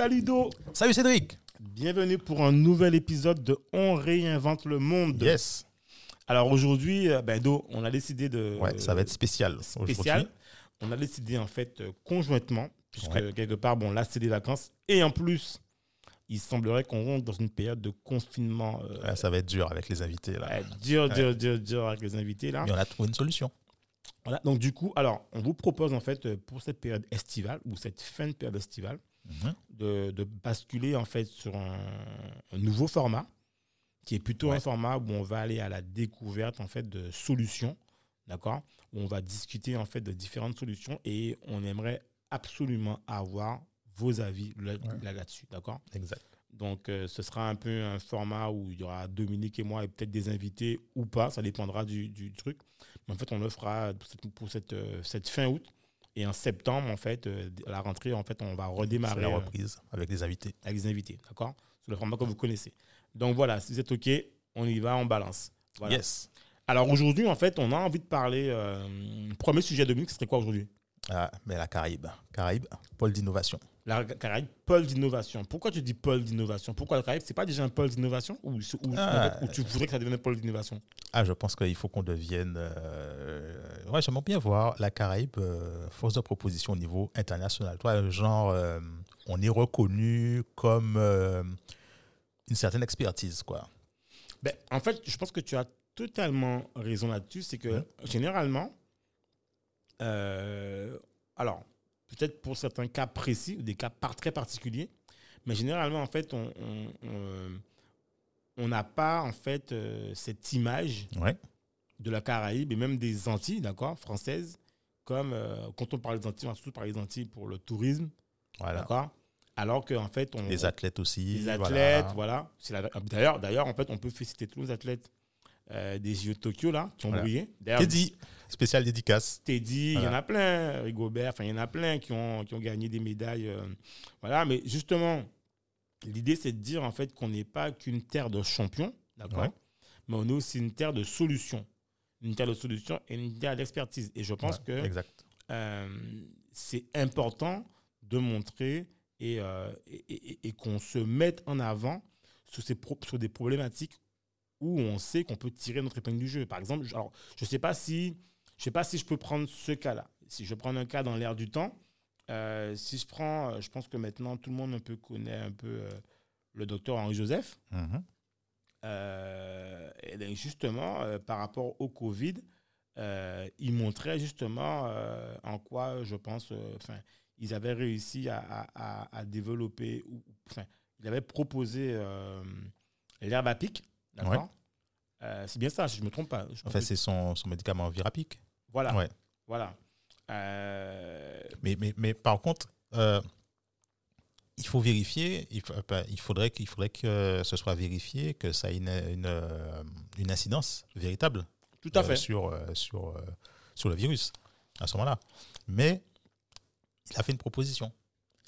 Salut Do Salut Cédric Bienvenue pour un nouvel épisode de On réinvente le monde. Yes Alors aujourd'hui, euh, ben Do, on a décidé de... Ouais, ça va être spécial. Spécial. On a décidé en fait euh, conjointement, puisque quelque part, bon là c'est des vacances, et en plus, il semblerait qu'on rentre dans une période de confinement. Euh, ça va être dur avec les invités là. dur, dur, dur, dur avec les invités là. Mais on a trouvé une solution. Voilà, donc du coup, alors, on vous propose en fait pour cette période estivale, ou cette fin de période estivale, mhm. de, basculer en fait sur un, nouveau format, qui est plutôt un format où on va aller à la découverte en fait de solutions, d'accord Où on va discuter en fait de différentes solutions et on aimerait absolument avoir vos avis là-dessus, d'accord Exact. Donc, euh, ce sera un peu un format où il y aura Dominique et moi et peut-être des invités ou pas, ça dépendra du, du truc. Mais en fait, on le fera pour cette, euh, cette, fin août. Et en septembre, en fait, euh, à la rentrée, en fait, on va redémarrer. la reprise avec les invités. Avec les invités, d'accord? Sur le format que vous connaissez. Donc voilà, si vous êtes OK, on y va, on balance. Voilà. Yes. Alors aujourd'hui, en fait, on a envie de parler. premier sujet, Dominique, ce serait quoi aujourd'hui? Ah, mais la Caraïbe. Caraïbe, pôle d'innovation. La Caraïbe, pôle d'innovation. Pourquoi tu dis pôle d'innovation? Pourquoi la Caraïbe, c'est pas déjà un pôle d'innovation? Ou, ah. tu voudrais que ça devienne un pôle d'innovation? Ah, je pense qu'il faut qu'on devienne. Euh, ouais, j'aimerais bien voir la Caraïbe euh, force de proposition au niveau international. Toi, genre, euh, on est reconnu comme une certaine expertise, quoi. Ben, en fait, je pense que tu as totalement raison là-dessus. C'est que généralement, euh, alors, peut-être pour certains cas précis, des cas très particuliers, mais généralement, en fait, on on n'a pas, en fait, euh, cette image de la Caraïbe et même des Antilles, d'accord, françaises, comme euh, quand on parle des Antilles, on va surtout parler des Antilles pour le tourisme, voilà. d'accord alors qu'en fait, on. Les athlètes aussi. Les athlètes, voilà. D'ailleurs, d'ailleurs, en fait, on peut féliciter tous les athlètes des JO de Tokyo, là, qui ont brillé. Teddy, spécial dédicace. Teddy, il y en a plein, Rigobert, enfin, il y en a plein qui ont, qui ont gagné des médailles. Euh, voilà, mais justement, l'idée, c'est de dire, en fait, qu'on n'est pas qu'une terre de champions, d'accord Mais on est aussi une terre de solutions. Une terre de solutions et une terre d'expertise. Et je pense que euh, c'est important de montrer et, euh, et, et qu'on se mette en avant sur, ces sur des problématiques où on sait qu'on peut tirer notre épingle du jeu. Par exemple, alors, je ne sais pas si je sais pas si je peux prendre ce cas-là. Si je prends un cas dans l'air du temps, euh, si je prends, je pense que maintenant tout le monde un peu connaît un peu le docteur Henri Joseph. Mhm. et justement, par rapport au Covid, il montrait justement en quoi, je pense, enfin, ils avaient réussi à, à, développer, enfin, il avait proposé l'herbe à pic, d'accord? C'est bien ça, si je ne me trompe pas. En fait, c'est son, son médicament Virapic. Voilà. Voilà. Euh, mais, mais, mais par contre, euh, il faut vérifier, il, il faudrait, faudrait que ce soit vérifié, que ça ait une, une, euh, une incidence véritable Tout à fait. sur, sur, sur le virus à ce moment-là. Mais il a fait une proposition.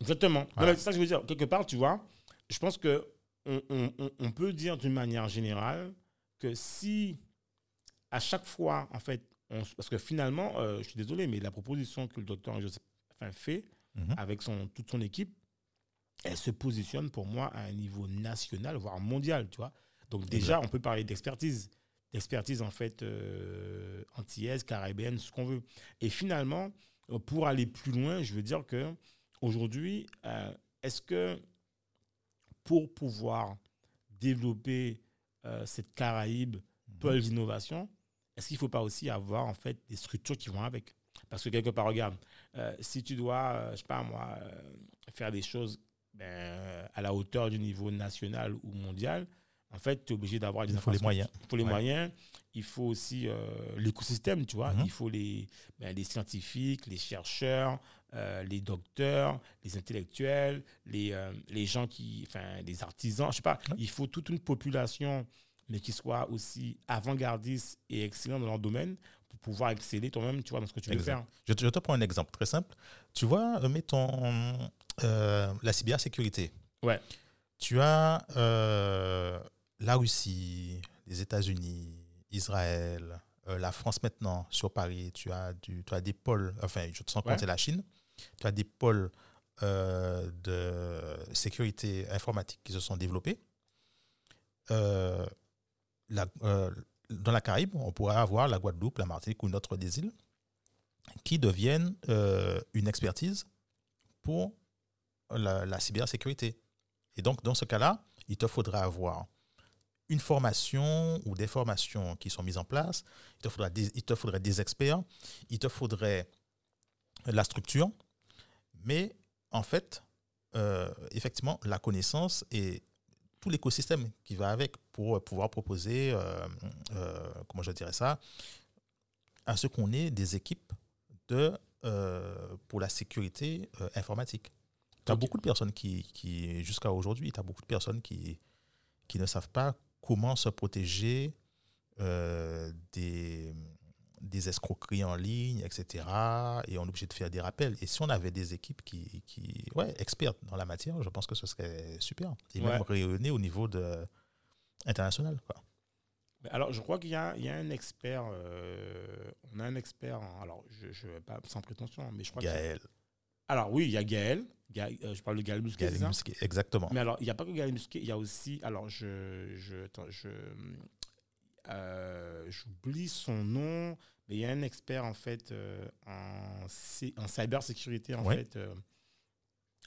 Exactement. C'est ça que je veux dire. Quelque part, tu vois, je pense que on, on, on peut dire d'une manière générale que si à chaque fois, en fait, parce que finalement, euh, je suis désolé, mais la proposition que le docteur Joseph fait mhm. avec son, toute son équipe, elle se positionne pour moi à un niveau national, voire mondial, tu vois. Donc déjà, on peut parler d'expertise, d'expertise en fait euh, antillaise, caribéenne, ce qu'on veut. Et finalement, euh, pour aller plus loin, je veux dire que aujourd'hui, euh, est-ce que pour pouvoir développer cette Caraïbe pôle d'innovation, est-ce qu'il ne faut pas aussi avoir en fait des structures qui vont avec? Parce que quelque part, regarde, euh, si tu dois, je euh, sais pas moi, euh, faire des choses ben, à la hauteur du niveau national ou mondial, en fait, tu es obligé d'avoir des Il faut les moyens. Il faut les moyens. Il faut aussi euh, l'écosystème, tu vois. Mhm. Il faut les, ben, les scientifiques, les chercheurs, euh, les docteurs, les intellectuels, les, euh, les gens qui, enfin, les artisans, je sais pas. Il faut toute une population, mais qui soit aussi avant-gardiste et excellent dans leur domaine pour pouvoir exceller toi-même, tu vois, dans ce que tu veux faire. Je te, je te, prends un exemple très simple. Tu vois, mettons la cybersécurité. Ouais. Tu as la Russie, les États-Unis, Israël, euh, la France maintenant, sur Paris, tu as, du, tu as des pôles, enfin, je te sens compter la Chine, tu as des pôles euh, de sécurité informatique qui se sont développés. Euh, dans la Caraïbe, on pourrait avoir la Guadeloupe, la Martinique ou une autre des îles qui deviennent une expertise pour la, cybersécurité. Et donc, dans ce cas-là, il te faudra avoir une formation ou des formations qui sont mises en place, il te faudrait des, il te faudrait des experts, il te faudrait la structure, mais en fait, euh, effectivement, la connaissance et tout l'écosystème qui va avec pour pouvoir proposer, euh, euh, comment je dirais ça, à ce qu'on ait des équipes pour la sécurité informatique. Tu as beaucoup de personnes qui, qui jusqu'à aujourd'hui, tu as beaucoup de personnes qui, qui ne savent pas comment se protéger euh, des, des escroqueries en ligne, etc. Et on est obligé de faire des rappels. Et si on avait des équipes qui, qui ouais, expertes dans la matière, je pense que ce serait super. Et même rayonner au niveau de, international. Quoi. Alors, je crois qu'il y, y, a un expert. Euh, on a un expert. alors, je ne vais pas sans prétention, mais je crois Gaël. Alors oui, il y a Gaël. Euh, je parle de Gaël Musquet. Gaël Musquet, exactement. Mais alors, il n'y a pas que Gaël Musquet, il y a aussi. Alors, je. je, je euh, J'oublie son nom, mais il y a un expert en fait euh, en, en cybersécurité en fait,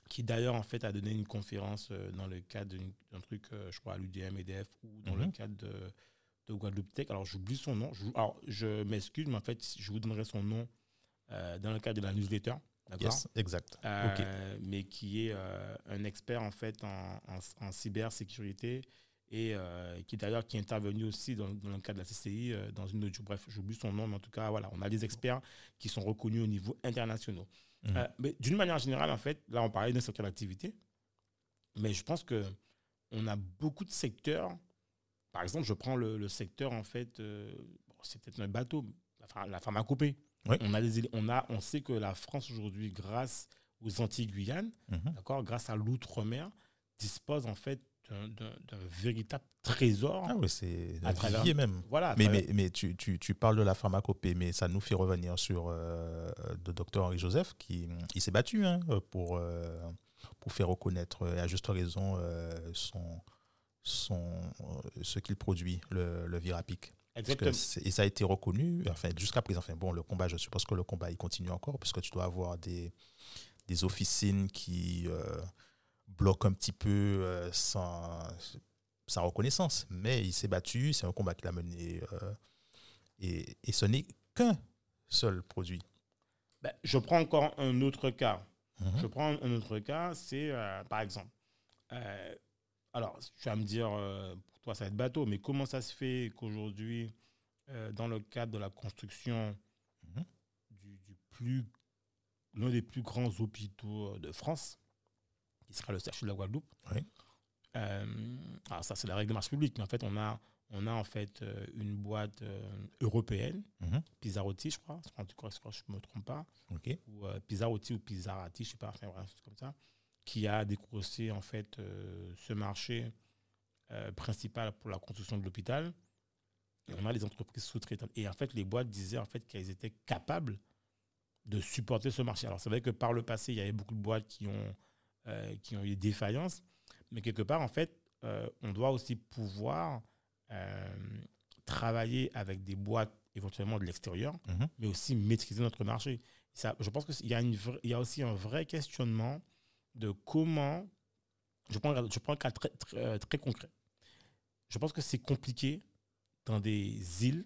qui d'ailleurs en fait a donné une conférence dans le cadre d'un truc, je crois à l'UDM EDF ou dans le mhm. cadre de, de Guadeloupe Tech. Alors j'oublie son nom. Je, alors je m'excuse, mais en fait je vous donnerai son nom dans le cadre de la newsletter. Yes, exact. Euh, mais qui est euh, un expert en fait en, en, cybersécurité et euh, qui d'ailleurs qui est intervenu aussi dans, dans, le cadre de la CCI dans une autre. Bref, j'oublie son nom, mais en tout cas, voilà, on a des experts qui sont reconnus au niveau international. Mhm. mais d'une manière générale, en fait, là, on parlait d'un secteur d'activité, mais je pense que on a beaucoup de secteurs. Par exemple, je prends le, le secteur, en fait, c'est peut-être un bateau, la, la pharmacopée. On, a on, a, on sait que la France aujourd'hui, grâce aux Antilles-Guyane, mhm. d'accord, grâce à l'outre-mer, dispose en fait d'un véritable trésor. Ah oui, c'est un même. Voilà, mais, mais, mais tu, tu, tu, parles de la pharmacopée, mais ça nous fait revenir sur euh, le docteur Henri-Joseph qui il s'est battu hein, pour, euh, pour faire reconnaître, et à juste raison, euh, son, son, ce qu'il produit, le, le Virapic et ça a été reconnu, enfin, jusqu'à présent. Enfin, bon, le combat, je suppose que le combat, il continue encore, puisque tu dois avoir des, des officines qui euh, bloquent un petit peu euh, sans, sa reconnaissance. Mais il s'est battu, c'est un combat qu'il a mené. Euh, et, et, ce n'est qu'un seul produit. Ben, je prends encore un autre cas. Mhm. Je prends un autre cas, c'est par exemple. Alors, tu vas me dire, ça va être bateau, mais comment ça se fait qu'aujourd'hui, euh, dans le cadre de la construction mhm. du, plus, l'un des plus grands hôpitaux de France, qui sera le CHU de la Guadeloupe, euh, alors ça c'est la règle de marche publique, mais en fait on a, on a en fait euh, une boîte européenne, mm je crois, je ne me trompe pas, ou Pizzarotti ou Pizzarati, je ne sais pas, enfin bref, comme ça, qui a décroché en fait ce marché euh, principal pour la construction de l'hôpital. Et on a les entreprises sous-traitantes. Et en fait, les boîtes disaient en fait qu'elles étaient capables de supporter ce marché. Alors, c'est vrai que par le passé, il y avait beaucoup de boîtes qui ont, euh, qui ont eu des défaillances. Mais quelque part, en fait, euh, on doit aussi pouvoir travailler avec des boîtes éventuellement de l'extérieur, mhm. mais aussi maîtriser notre marché. Ça, je pense qu'il y, a une il y a aussi un vrai questionnement de comment je prends, je prends un cas très, très, très concret. Je pense que c'est compliqué dans des îles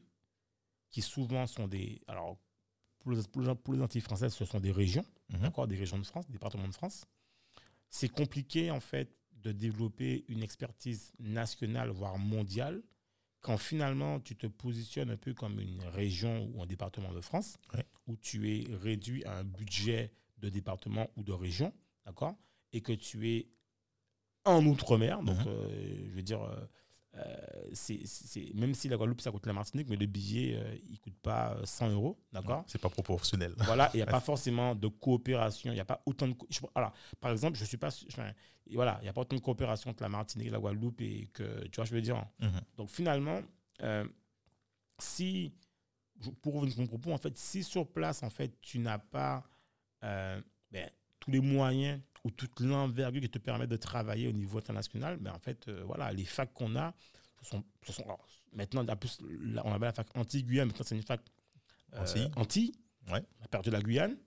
qui souvent sont des. Alors, pour les, pour les Antilles françaises, ce sont des régions, mhm. d'accord, des régions de France, des départements de France. C'est compliqué, en fait, de développer une expertise nationale, voire mondiale, quand finalement tu te positionnes un peu comme une région ou un département de France, où tu es réduit à un budget de département ou de région, d'accord Et que tu es en Outre-mer, donc mhm. euh, je veux dire, euh, euh, c'est, même si la Guadeloupe, ça coûte la Martinique, mais le billet, il ne coûte pas 100 euros. D'accord C'est pas proportionnel. Voilà, il n'y a pas forcément de coopération. Il n'y a pas autant de. Alors, par exemple, je suis pas. voilà, il n'y a pas autant de coopération entre la Martinique et la Guadeloupe et que. Tu vois, je veux dire. Mhm. Donc, finalement, euh, si. Pour revenir mon propos, en fait, si sur place, en fait, tu n'as pas ben, tous les moyens ou toute l'envergure qui te permet de travailler au niveau international, mais en fait, euh, voilà, les facs qu'on a, ce sont, ce sont maintenant, plus, on avait la fac anti-Guyane, maintenant c'est une fac euh, anti. Ouais. On a perdu la Guyane.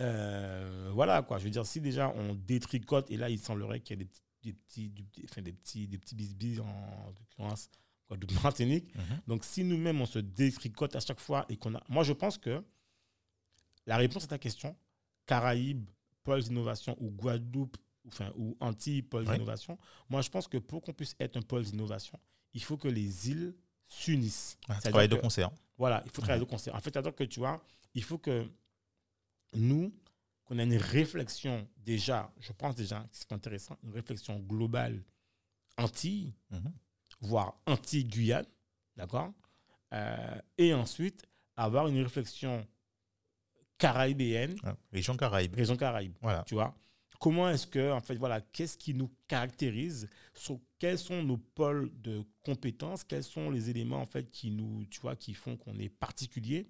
Euh, voilà, quoi. Je veux dire, si déjà on détricote, et là, il semblerait qu'il y ait des petits, des petits, enfin, des petits, des petits bisbis en l'occurrence de Martinique. Mhm. Donc, si nous-mêmes, on se détricote à chaque fois et qu'on a. Moi, je pense que la réponse à ta question, Caraïbes, pôles d'innovation ou Guadeloupe, enfin, ou anti-pôles d'innovation, moi, je pense que pour qu'on puisse être un pôle d'innovation, il faut que les îles s'unissent. Ah, travailler de concert. Voilà, il faut travailler de concert. En fait, c'est-à-dire que tu vois, il faut que nous, qu'on ait une réflexion déjà, je pense déjà, c'est intéressant, une réflexion globale anti, mhm. voire anti-Guyane, d'accord euh, Et ensuite, avoir une réflexion caribéenne. région Caraïbe. Région Caraïbe. Voilà. Tu vois Comment est-ce que, en fait, voilà, qu'est-ce qui nous caractérise sur quels sont nos pôles de compétences, quels sont les éléments, en fait, qui nous, tu vois, qui font qu'on est particulier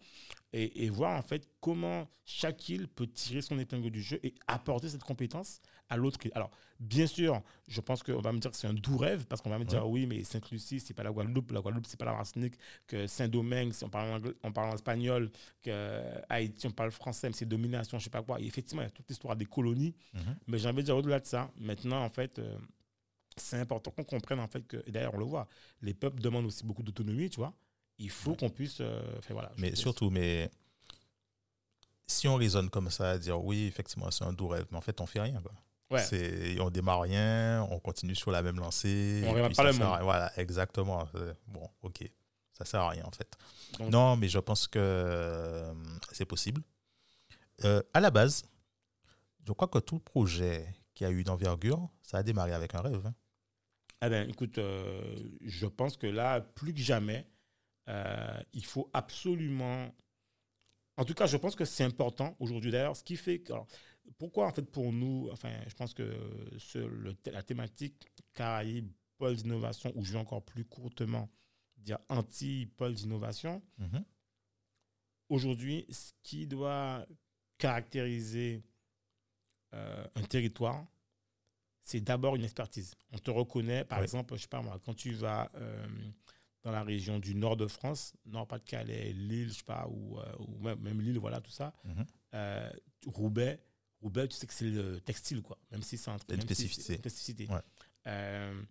et, voir, en fait, comment chaque île peut tirer son épingle du jeu et apporter cette compétence à l'autre. Alors, bien sûr, je pense qu'on va me dire que c'est un doux rêve parce qu'on va me dire, oui, mais Sainte-Lucie, c'est pas la Guadeloupe, la Guadeloupe, c'est pas la Martinique, que Saint-Domingue, si on parle, en, on parle en espagnol, que Haïti, on parle français, mais c'est domination, je sais pas quoi. Et effectivement, il y a toute l'histoire des colonies, mhm. mais j'ai envie de dire au-delà de ça, maintenant, en fait, euh, c'est important qu'on comprenne, en fait, que, et d'ailleurs, on le voit, les peuples demandent aussi beaucoup d'autonomie, tu vois. Il faut qu'on puisse. Euh, voilà, mais surtout, mais si on raisonne comme ça, dire oui, effectivement, c'est un doux rêve, mais en fait, on fait rien. Quoi. Ouais. On démarre rien, on continue sur la même lancée. On ne pas le monde. Voilà, exactement. Bon, ok. Ça sert à rien, en fait. non, mais je pense que euh, c'est possible. Euh, à la base, je crois que tout projet qui a eu d'envergure, ça a démarré avec un rêve. Hein. Eh ben, écoute, euh, je pense que là, plus que jamais, euh, il faut absolument. En tout cas, je pense que c'est important aujourd'hui. D'ailleurs, ce qui fait que. Pourquoi, en fait, pour nous, enfin, je pense que le, la thématique Caraïbes, pôle d'innovation, ou je vais encore plus courtement dire anti-pôle d'innovation, mhm. aujourd'hui, ce qui doit caractériser euh, un territoire, c'est d'abord une expertise. On te reconnaît, par exemple, je sais pas moi, quand tu vas euh, dans la région du nord de France, Nord-Pas-de-Calais, Lille, je sais pas, ou, euh, ou même, même, Lille, voilà, tout ça. Mhm. Euh, Roubaix, Roubaix, tu sais que c'est le textile, quoi. Même si c'est un une spécificité. spécificité. Euh,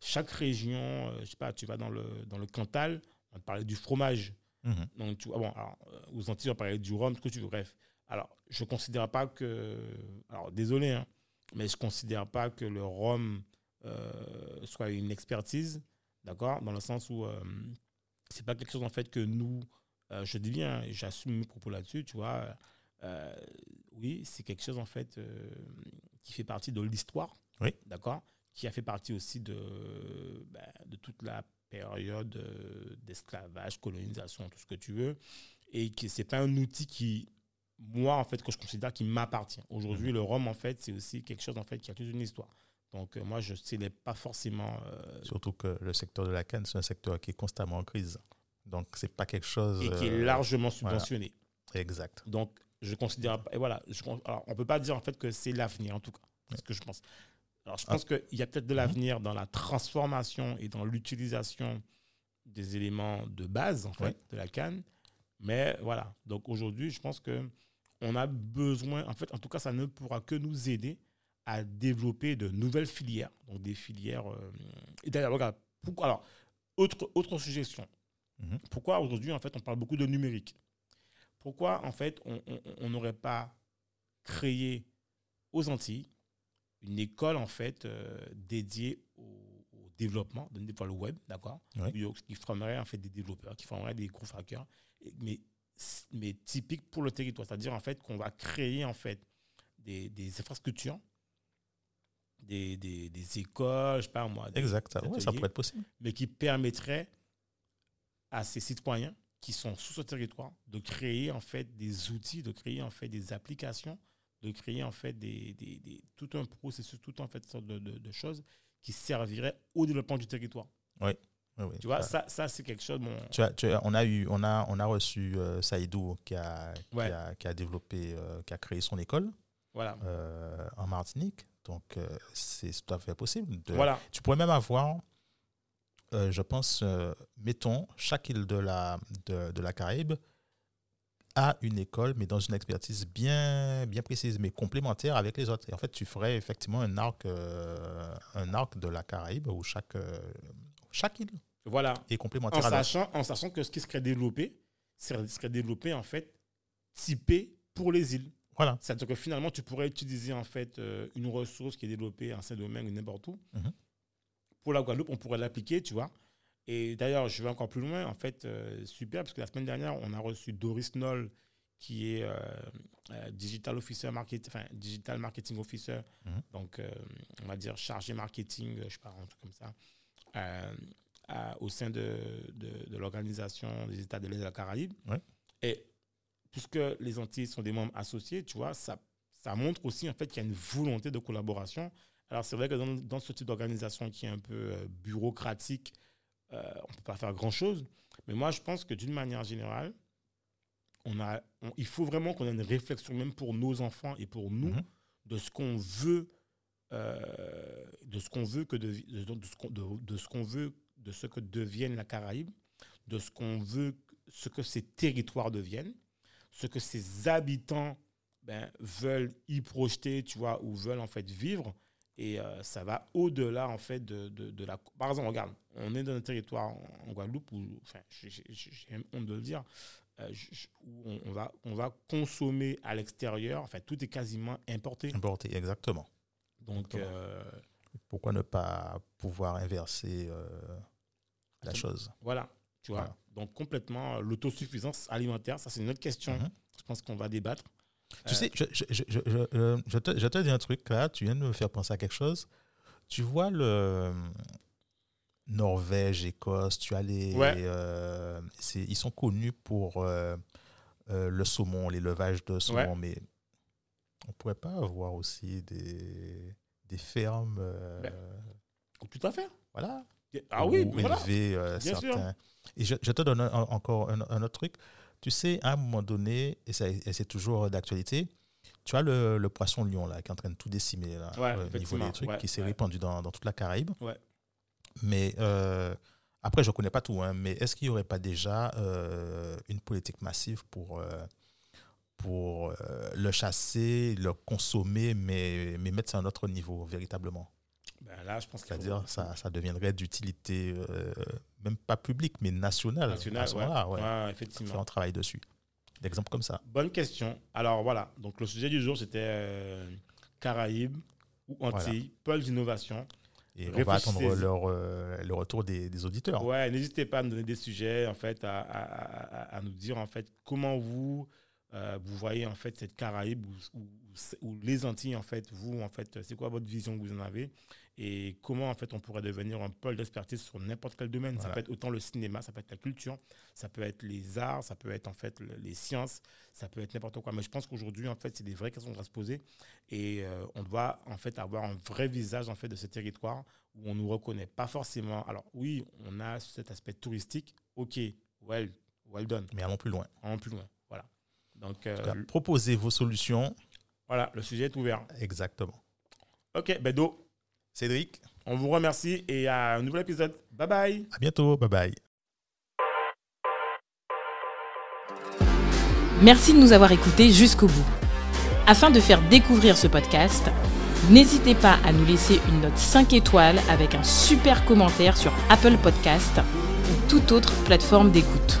chaque région, je sais pas, tu vas dans le, dans le Cantal, on te parlait du fromage. Mhm. Donc, tu vois, bon, alors, aux Antilles, on parlait du rhum, ce que tu veux, bref. Alors, je ne considère pas que. Alors, désolé, hein, mais je ne considère pas que le rhum soit une expertise D'accord Dans le sens où euh, c'est pas quelque chose en fait que nous, euh, je dis bien, j'assume mes propos là-dessus, tu vois. Euh, oui, c'est quelque chose en fait qui fait partie de l'histoire. Oui. D'accord Qui a fait partie aussi de, de toute la période d'esclavage, colonisation, tout ce que tu veux. Et que c'est pas un outil qui, moi, en fait, que je considère qui m'appartient. Aujourd'hui, mmh. le rhum, en fait, c'est aussi quelque chose en fait qui a toute une histoire. Donc, euh, moi, je ne pas forcément. Euh, Surtout que le secteur de la canne, c'est un secteur qui est constamment en crise. Donc, ce n'est pas quelque chose. Et qui est euh, largement subventionné. Exact. Donc, je considère. Et voilà, je, alors, on ne peut pas dire en fait que c'est l'avenir, en tout cas. C'est ce que je pense. Alors, je pense ah. qu'il y a peut-être de l'avenir dans la transformation et dans l'utilisation des éléments de base, en fait, de la canne. Mais voilà. Donc, aujourd'hui, je pense que on a besoin, en fait, en tout cas, ça ne pourra que nous aider à développer de nouvelles filières. Donc des filières. Euh, et d'ailleurs, regarde, pourquoi, alors, autre, autre suggestion. Mhm. Pourquoi aujourd'hui, en fait, on parle beaucoup de numérique? Pourquoi, en fait, on n'aurait pas créé aux Antilles une école en fait dédiée au, développement, de le web, d'accord Qui formerait en fait des développeurs, qui formerait des gros hackers, mais, mais typique pour le territoire. C'est-à-dire en fait qu'on va créer en fait des, des infrastructures des, des, des, écoles, je sais pas moi. exact, ça pourrait être possible. Mais qui permettrait à ces citoyens qui sont sous ce territoire de créer en fait des outils, de créer en fait des applications, de créer en fait des, des, tout un processus, tout en fait sorte de, de, choses qui serviraient au développement du territoire. Oui. Tu vois, ça, ça c'est quelque chose. Tu as, tu as, on, a eu, on, a, on a reçu euh, Saïdou qui a, qui, a, qui, a, développé, euh, qui a créé son école voilà. Euh, en Martinique. Donc, euh, c'est tout à fait possible. voilà. Tu pourrais même avoir, euh, je pense, mettons, chaque île de la, de, de, la Caraïbe a une école, mais dans une expertise bien, bien précise, mais complémentaire avec les autres. Et en fait, tu ferais effectivement un arc, un arc de la Caraïbe où chaque, chaque île voilà. est complémentaire. En sachant, en sachant que ce qui serait développé serait développé en fait typé pour les îles. Voilà. C'est-à-dire que finalement, tu pourrais utiliser en fait euh, une ressource qui est développée en Saint-Domingue ou n'importe où. Mhm. Pour la Guadeloupe, on pourrait l'appliquer, tu vois. Et d'ailleurs, je vais encore plus loin. En fait, euh, super, parce que la semaine dernière, on a reçu Doris Noll, qui est euh, digital officer marketing, enfin digital marketing officer, mhm. donc on va dire chargé marketing, je sais pas, un truc comme ça, au sein de, de, de l'organisation des États de l'Est de la Caraïbe. Et puisque les Antilles sont des membres associés, tu vois, ça, ça montre aussi en fait qu'il y a une volonté de collaboration. Alors c'est vrai que dans, dans, ce type d'organisation qui est un peu euh, bureaucratique, euh, on ne peut pas faire grand-chose. Mais moi, je pense que d'une manière générale, on a, il faut vraiment qu'on ait une réflexion même pour nos enfants et pour nous mhm. de ce qu'on veut, euh, de ce qu'on veut que de, de, de, de ce qu'on veut, de ce que devienne la Caraïbe, de ce qu'on veut, ce que ces territoires deviennent ce que ses habitants ben, veulent y projeter, tu vois, ou veulent en fait vivre. Et euh, ça va au-delà, en fait, de, de, la... Par exemple, regarde, on est dans un territoire en, Guadeloupe où, enfin, j'ai honte de le dire, euh, où on, va, on va consommer à l'extérieur, enfin, tout est quasiment importé. Importé, exactement. Donc... Euh, Pourquoi ne pas pouvoir inverser la chose? Voilà, tu vois. Donc, complètement, l'autosuffisance alimentaire, ça, c'est une autre question. Mhm. Je pense qu'on va débattre. Tu sais, je, je, je, je, te, je te dis un truc là, tu viens de me faire penser à quelque chose. Tu vois le euh, Norvège, Écosse, tu as les. Euh, ils sont connus pour le saumon, l'élevage de saumon, mais on pourrait pas avoir aussi des, des fermes. Ben, tout à fait. Voilà. Ah oui, voilà. élever certains. Et je, te donne encore un, autre truc. Tu sais, à un moment donné, et, c'est toujours d'actualité, tu as le, le, poisson lion là, qui est en train de tout décimer là, au niveau des trucs, qui s'est répandu dans, dans, toute la Caraïbe. Ouais. Mais euh, après, je ne connais pas tout, hein, mais est-ce qu'il n'y aurait pas déjà euh, une politique massive pour, euh, pour le chasser, le consommer, mais, mais mettre ça à un autre niveau, véritablement? Ben là, je pense C'est-à-dire, ça, ça deviendrait d'utilité, euh, même pas publique, mais nationale. Nationale, ouais. ouais. effectivement. On un travail dessus. D'exemples comme ça. Bonne question. Alors voilà, donc le sujet du jour, c'était euh, Caraïbes ou Antilles, pôle d'innovation. Et on va attendre leur, euh, le retour des, des, auditeurs. Ouais, n'hésitez pas à nous donner des sujets, en fait, à, à, à, nous dire, en fait, comment vous, vous voyez, en fait, cette Caraïbe ou, ou, les Antilles, en fait, vous, en fait, c'est quoi votre vision que vous en avez? Et comment en fait on pourrait devenir un pôle d'expertise sur n'importe quel domaine? Ça peut être autant le cinéma, ça peut être la culture, ça peut être les arts, ça peut être en fait les sciences, ça peut être n'importe quoi. Mais je pense qu'aujourd'hui en fait c'est des vraies questions à se poser et euh, on doit en fait avoir un vrai visage en fait de ce territoire où on nous reconnaît pas forcément. Alors oui, on a cet aspect touristique. Ok, well, well done. Mais allons plus loin. Allons plus loin. Donc euh, proposez vos solutions. Voilà, le sujet est ouvert. Exactement. Ok, Bedo, Cédric. On vous remercie et à un nouvel épisode. Bye bye. À bientôt. Bye bye. Merci de nous avoir écoutés jusqu'au bout. Afin de faire découvrir ce podcast, n'hésitez pas à nous laisser une note 5 étoiles avec un super commentaire sur Apple Podcast ou toute autre plateforme d'écoute.